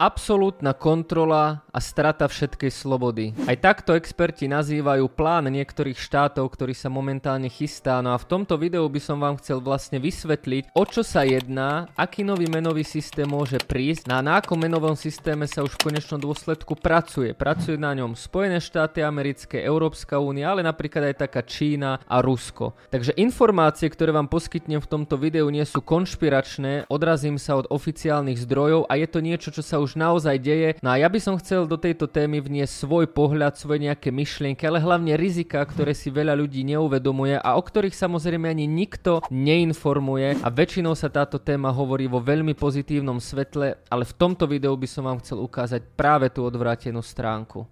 absolútna kontrola a strata všetkej slobody. Aj takto experti nazývajú plán niektorých štátov, ktorý sa momentálne chystá. No a v tomto videu by som vám chcel vlastne vysvetliť, o čo sa jedná, aký nový menový systém môže prísť a na akom menovom systéme sa už v konečnom dôsledku pracuje. Pracuje na ňom Spojené štáty americké, Európska únia, ale napríklad aj taká Čína a Rusko. Takže informácie, ktoré vám poskytnem v tomto videu nie sú konšpiračné, odrazím sa od oficiálnych zdrojov a je to niečo, čo sa už naozaj deje. No a ja by som chcel do tejto témy vniesť svoj pohľad, svoje nejaké myšlienky, ale hlavne rizika, ktoré si veľa ľudí neuvedomuje a o ktorých samozrejme ani nikto neinformuje a väčšinou sa táto téma hovorí vo veľmi pozitívnom svetle, ale v tomto videu by som vám chcel ukázať práve tú odvrátenú stránku.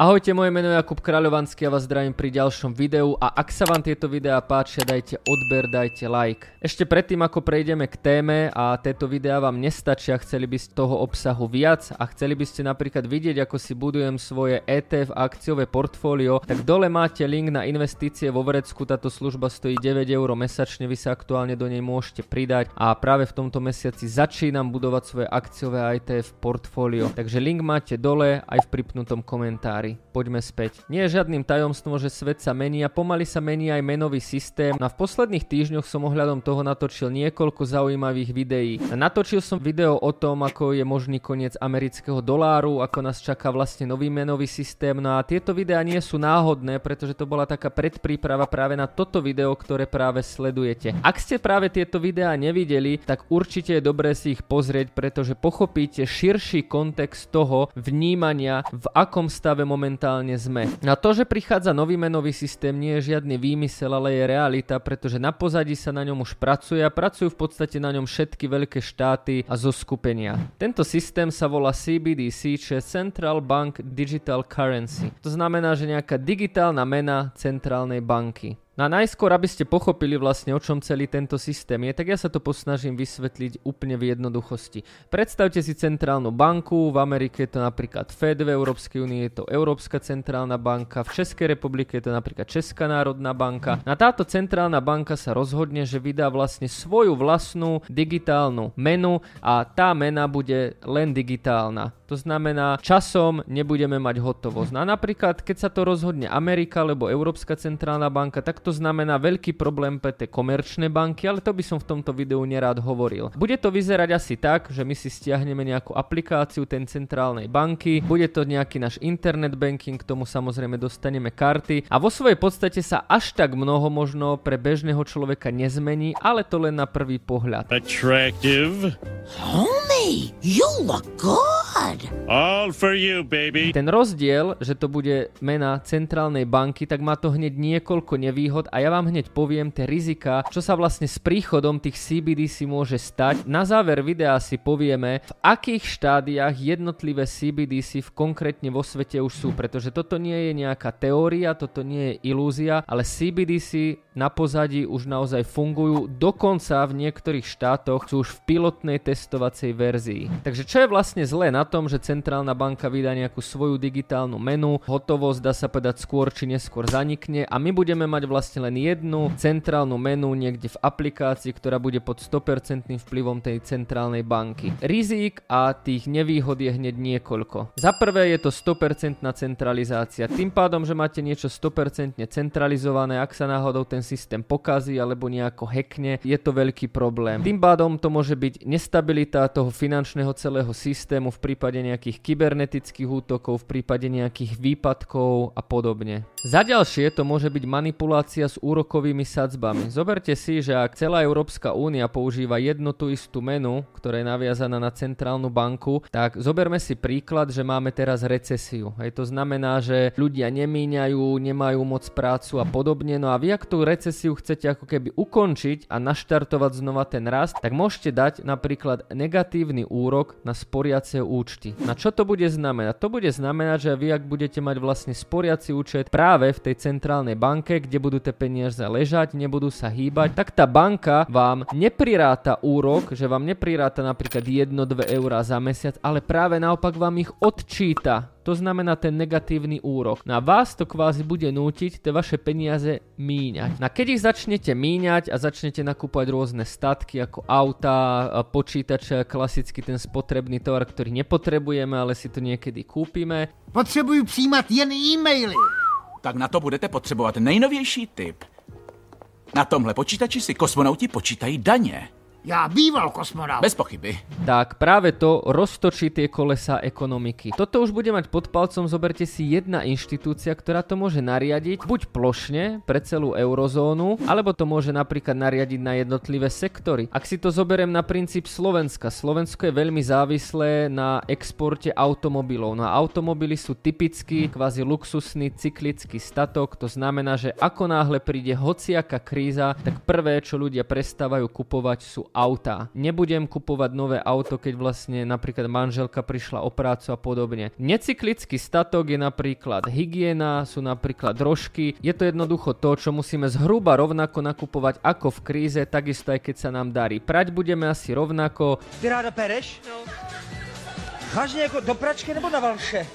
Ahojte, moje meno je Jakub Kráľovanský a vás zdravím pri ďalšom videu a ak sa vám tieto videá páčia, dajte odber, dajte like. Ešte predtým, ako prejdeme k téme a tieto videá vám nestačia, chceli by ste toho obsahu viac a chceli by ste napríklad vidieť, ako si budujem svoje ETF akciové portfólio, tak dole máte link na investície vo Vrecku, táto služba stojí 9 eur mesačne, vy sa aktuálne do nej môžete pridať a práve v tomto mesiaci začínam budovať svoje akciové ETF portfólio. Takže link máte dole aj v pripnutom komentári poďme späť. Nie je žiadnym tajomstvom, že svet sa mení a pomaly sa mení aj menový systém. A v posledných týždňoch som ohľadom toho natočil niekoľko zaujímavých videí. Natočil som video o tom, ako je možný koniec amerického doláru, ako nás čaká vlastne nový menový systém. No a tieto videá nie sú náhodné, pretože to bola taká predpríprava práve na toto video, ktoré práve sledujete. Ak ste práve tieto videá nevideli, tak určite je dobré si ich pozrieť, pretože pochopíte širší kontext toho vnímania, v akom stave momentálne sme. Na to, že prichádza nový menový systém, nie je žiadny výmysel, ale je realita, pretože na pozadí sa na ňom už pracuje a pracujú v podstate na ňom všetky veľké štáty a zoskupenia. Tento systém sa volá CBDC, čo je Central Bank Digital Currency. To znamená, že nejaká digitálna mena centrálnej banky. No najskôr, aby ste pochopili vlastne o čom celý tento systém je, tak ja sa to posnažím vysvetliť úplne v jednoduchosti. Predstavte si centrálnu banku, v Amerike je to napríklad Fed, v Európskej únii je to Európska centrálna banka, v Českej republike je to napríklad Česká národná banka. Na táto centrálna banka sa rozhodne, že vydá vlastne svoju vlastnú digitálnu menu a tá mena bude len digitálna. To znamená, časom nebudeme mať hotovosť. No a napríklad, keď sa to rozhodne Amerika alebo Európska centrálna banka, tak to znamená veľký problém pre tie komerčné banky, ale to by som v tomto videu nerád hovoril. Bude to vyzerať asi tak, že my si stiahneme nejakú aplikáciu ten centrálnej banky, bude to nejaký náš internet banking, k tomu samozrejme dostaneme karty a vo svojej podstate sa až tak mnoho možno pre bežného človeka nezmení, ale to len na prvý pohľad. Attractive. Homie, you look good. All for you, baby. Ten rozdiel, že to bude mena centrálnej banky, tak má to hneď niekoľko nevýhod a ja vám hneď poviem tie rizika, čo sa vlastne s príchodom tých CBDC môže stať. Na záver videa si povieme, v akých štádiách jednotlivé CBDC v konkrétne vo svete už sú, pretože toto nie je nejaká teória, toto nie je ilúzia, ale CBDC na pozadí už naozaj fungujú, dokonca v niektorých štátoch sú už v pilotnej testovacej verzii. Takže čo je vlastne zlé na tom, že centrálna banka vydá nejakú svoju digitálnu menu, hotovosť dá sa povedať skôr či neskôr zanikne a my budeme mať vlastne len jednu centrálnu menu niekde v aplikácii, ktorá bude pod 100% vplyvom tej centrálnej banky. Rizík a tých nevýhod je hneď niekoľko. Za prvé je to 100% centralizácia. Tým pádom, že máte niečo 100% centralizované, ak sa náhodou ten systém pokazí alebo nejako hackne, je to veľký problém. Tým pádom to môže byť nestabilita toho finančného celého systému v prípade nejakých kybernetických útokov, v prípade nejakých výpadkov a podobne. Za ďalšie to môže byť manipulácia s úrokovými sadzbami. Zoberte si, že ak celá Európska únia používa jednu tú istú menu, ktorá je naviazaná na centrálnu banku, tak zoberme si príklad, že máme teraz recesiu. Hej, to znamená, že ľudia nemíňajú, nemajú moc prácu a podobne. No a vy ak tú recesiu chcete ako keby ukončiť a naštartovať znova ten rast, tak môžete dať napríklad negatívny úrok na sporiace účty. Na čo to bude znamenať? To bude znamenať, že vy ak budete mať vlastne sporiaci účet práve v tej centrálnej banke, kde budú tie peniaze ležať, nebudú sa hýbať, tak tá banka vám nepriráta úrok, že vám nepriráta napríklad 1-2 eurá za mesiac, ale práve naopak vám ich odčíta To znamená ten negatívny úrok. Na vás to kvázi bude nútiť tie vaše peniaze míňať. Na keď ich začnete míňať a začnete nakúpať rôzne statky ako auta, počítače, klasicky ten spotrebný tovar, ktorý nepotrebujeme, ale si to niekedy kúpime. Potřebuju přijímat jen e-maily. Tak na to budete potřebovat nejnovější typ. Na tomhle počítači si kosmonauti počítají daně. Já býval kosmonaut. Bez pochyby. Tak práve to roztočí tie kolesa ekonomiky. Toto už bude mať pod palcom, zoberte si jedna inštitúcia, ktorá to môže nariadiť buď plošne pre celú eurozónu, alebo to môže napríklad nariadiť na jednotlivé sektory. Ak si to zoberiem na princíp Slovenska, Slovensko je veľmi závislé na exporte automobilov. No a automobily sú typicky kvázi luxusný cyklický statok, to znamená, že ako náhle príde hociaká kríza, tak prvé, čo ľudia prestávajú kupovať sú auta. Nebudem kupovať nové auto, keď vlastne napríklad manželka prišla o prácu a podobne. Necyklický statok je napríklad hygiena, sú napríklad drožky. Je to jednoducho to, čo musíme zhruba rovnako nakupovať ako v kríze, takisto aj keď sa nám darí. Prať budeme asi rovnako. Ty ráda pereš? No, Vážně jako do pračky nebo na valše?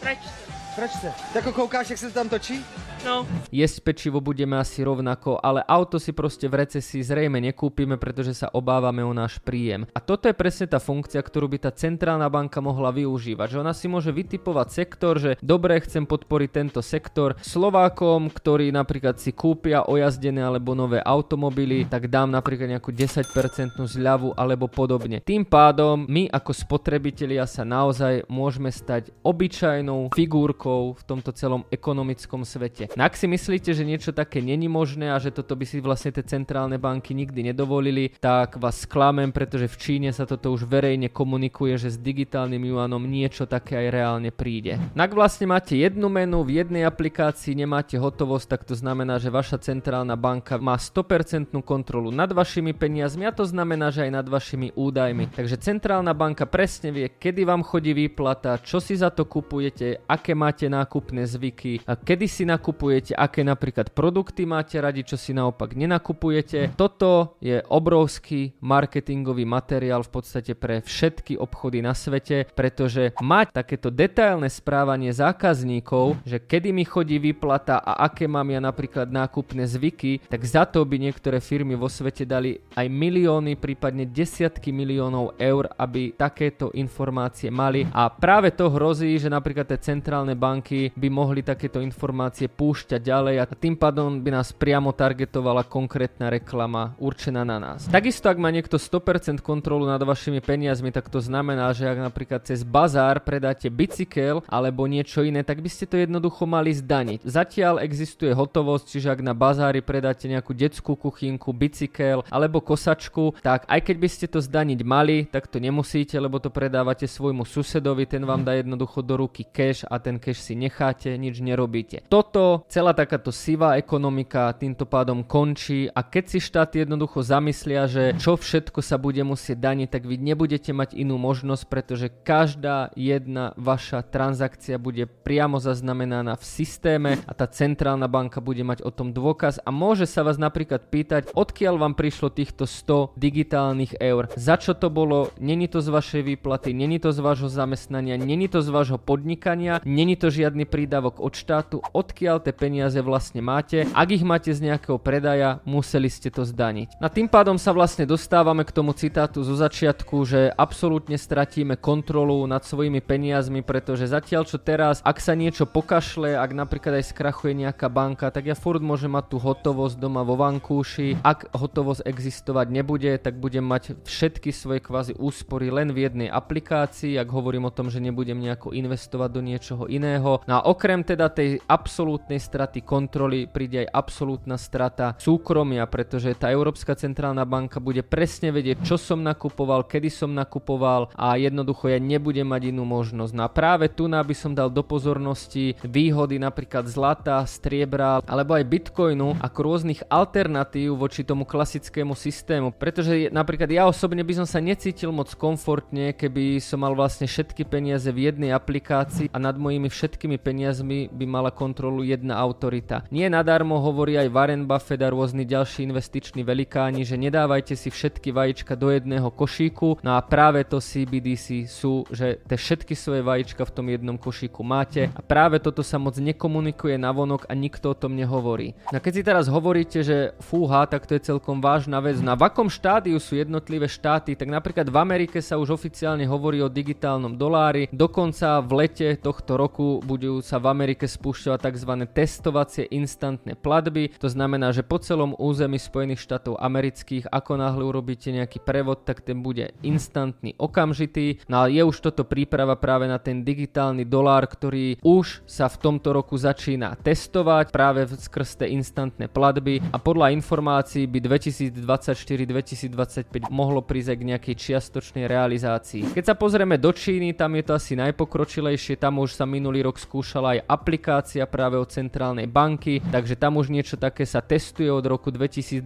pračte. Pračce. Jako koukáš, jak se tam točí? No, Jesť pečivo budeme asi rovnako, ale auto si proste v recesii zrejme nekúpime, pretože sa obávame o náš príjem. A toto je presne tá funkcia, ktorú by tá centrálna banka mohla využívať. Že ona si môže vytipovať sektor, že dobre, chcem podporiť tento sektor. Slovákom, ktorí napríklad si kúpia ojazdené alebo nové automobily, tak dám napríklad nejakú 10% zľavu alebo podobne. Tým pádom my ako spotrebitelia sa naozaj môžeme stať obyčajnou figurkou v tomto celom ekonomickom svete. No ak si myslíte, že niečo také není možné a že toto by si vlastne tie centrálne banky nikdy nedovolili, tak vás sklamem, pretože v Číne sa toto už verejne komunikuje, že s digitálnym juanom niečo také aj reálne príde. No ak vlastne máte jednu menu v jednej aplikácii, nemáte hotovosť, tak to znamená, že vaša centrálna banka má 100% kontrolu nad vašimi peniazmi a to znamená, že aj nad vašimi údajmi. Takže centrálna banka presne vie, kedy vám chodí výplata, čo si za to kupujete, aké máte nákupné zvyky, a kedy si nakupujete, aké napríklad produkty máte radi, čo si naopak nenakupujete. Toto je obrovský marketingový materiál v podstate pre všetky obchody na svete, pretože mať takéto detailné správanie zákazníkov, že kedy mi chodí výplata a aké mám ja napríklad nákupné zvyky, tak za to by niektoré firmy vo svete dali aj milióny, prípadne desiatky miliónov eur, aby takéto informácie mali. A práve to hrozí, že napríklad tie centrálne banky by mohli takéto informácie púšťať ďalej a tým pádom by nás priamo targetovala konkrétna reklama určená na nás. Takisto ak má niekto 100% kontrolu nad vašimi peniazmi, tak to znamená, že ak napríklad cez bazár predáte bicykel alebo niečo iné, tak by ste to jednoducho mali zdaniť. Zatiaľ existuje hotovosť, čiže ak na bazári predáte nejakú detskú kuchynku, bicykel alebo kosačku, tak aj keď by ste to zdaniť mali, tak to nemusíte, lebo to predávate svojmu susedovi, ten vám dá jednoducho do ruky cash a ten cash si necháte, nič nerobíte. Toto, celá takáto sivá ekonomika týmto pádom končí a keď si štáty jednoducho zamyslia, že čo všetko sa bude musieť daniť, tak vy nebudete mať inú možnosť, pretože každá jedna vaša transakcia bude priamo zaznamenaná v systéme a tá centrálna banka bude mať o tom dôkaz a môže sa vás napríklad pýtať, odkiaľ vám prišlo týchto 100 digitálnych eur, za čo to bolo, není to z vašej výplaty, není to z vášho zamestnania, není to z vášho podnikania, není to žiadny prídavok od štátu, odkiaľ tie peniaze vlastne máte. Ak ich máte z nejakého predaja, museli ste to zdaniť. A tým pádom sa vlastne dostávame k tomu citátu zo začiatku, že absolútne stratíme kontrolu nad svojimi peniazmi, pretože zatiaľ čo teraz, ak sa niečo pokašle, ak napríklad aj skrachuje nejaká banka, tak ja furt môžem mať tú hotovosť doma vo vankúši. Ak hotovosť existovať nebude, tak budem mať všetky svoje kvázi úspory len v jednej aplikácii, ak hovorím o tom, že nebudem nejako investovať do niečoho iného. No a okrem teda tej absolútnej straty kontroly príde aj absolútna strata súkromia, pretože tá Európska centrálna banka bude presne vedieť, čo som nakupoval, kedy som nakupoval a jednoducho ja nebudem mať inú možnosť. No a práve tu by som dal do pozornosti výhody napríklad zlata, striebra alebo aj bitcoinu ako rôznych alternatív voči tomu klasickému systému, pretože napríklad ja osobne by som sa necítil moc komfortne, keby som mal vlastne všetky peniaze v jednej aplikácii a nad mojimi všetkými peniazmi by mala kontrolu jedna jedna autorita. Nie nadarmo hovorí aj Warren Buffett a rôzni ďalší investiční velikáni, že nedávajte si všetky vajíčka do jedného košíku, no a práve to CBDC sú, že tie všetky svoje vajíčka v tom jednom košíku máte a práve toto sa moc nekomunikuje na vonok a nikto o tom nehovorí. No keď si teraz hovoríte, že fúha, tak to je celkom vážna vec. Na no v akom štádiu sú jednotlivé štáty, tak napríklad v Amerike sa už oficiálne hovorí o digitálnom dolári, dokonca v lete tohto roku budú sa v Amerike spúšťovať tzv. Testovacie instantné platby, to znamená, že po celom území Spojených štátov amerických, ako náhle urobíte nejaký prevod, tak ten bude instantný, okamžitý. No ale je už toto príprava práve na ten digitálny dolár, ktorý už sa v tomto roku začína testovať práve skrz tie instantné platby a podľa informácií by 2024-2025 mohlo prísť k nejakej čiastočnej realizácii. Keď sa pozrieme do Číny, tam je to asi najpokročilejšie, tam už sa minulý rok skúšala aj aplikácia práve od centrálnej banky, takže tam už niečo také sa testuje od roku 2022.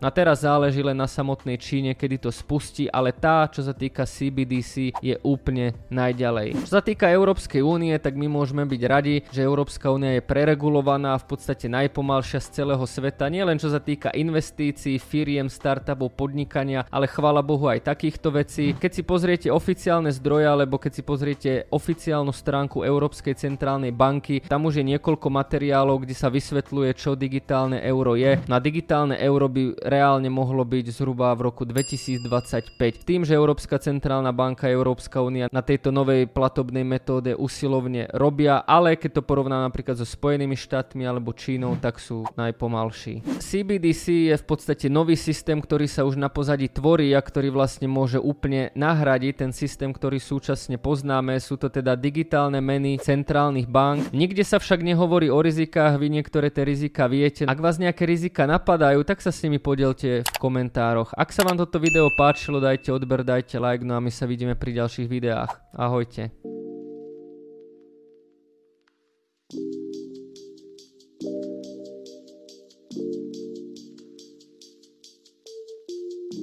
A teraz záleží len na samotnej Číne, kedy to spustí, ale tá, čo sa týka CBDC, je úplne najďalej. Čo sa týka Európskej únie, tak my môžeme byť radi, že Európska únia je preregulovaná v podstate najpomalšia z celého sveta, nielen čo sa týka investícií, firiem, startupov, podnikania, ale chvála Bohu aj takýchto vecí. Keď si pozriete oficiálne zdroje, alebo keď si pozriete oficiálnu stránku Európskej centrálnej banky, tam už je niekoľko materiálov, kde sa vysvetľuje, čo digitálne euro je. Na digitálne euro by reálne mohlo byť zhruba v roku 2025. Tým, že Európska centrálna banka a Európska únia na tejto novej platobnej metóde usilovne robia, ale keď to porovná napríklad so Spojenými štátmi alebo Čínou, tak sú najpomalší. CBDC je v podstate nový systém, ktorý sa už na pozadí tvorí a ktorý vlastne môže úplne nahradiť ten systém, ktorý súčasne poznáme. Sú to teda digitálne meny centrálnych bank. Nikde sa však nehovorí o rizikách, vy niektoré tie rizika viete. Ak vás nejaké rizika napadajú, tak sa s nimi podielte v komentároch. Ak sa vám toto video páčilo, dajte odber, dajte like, no a my sa vidíme pri ďalších videách. Ahojte.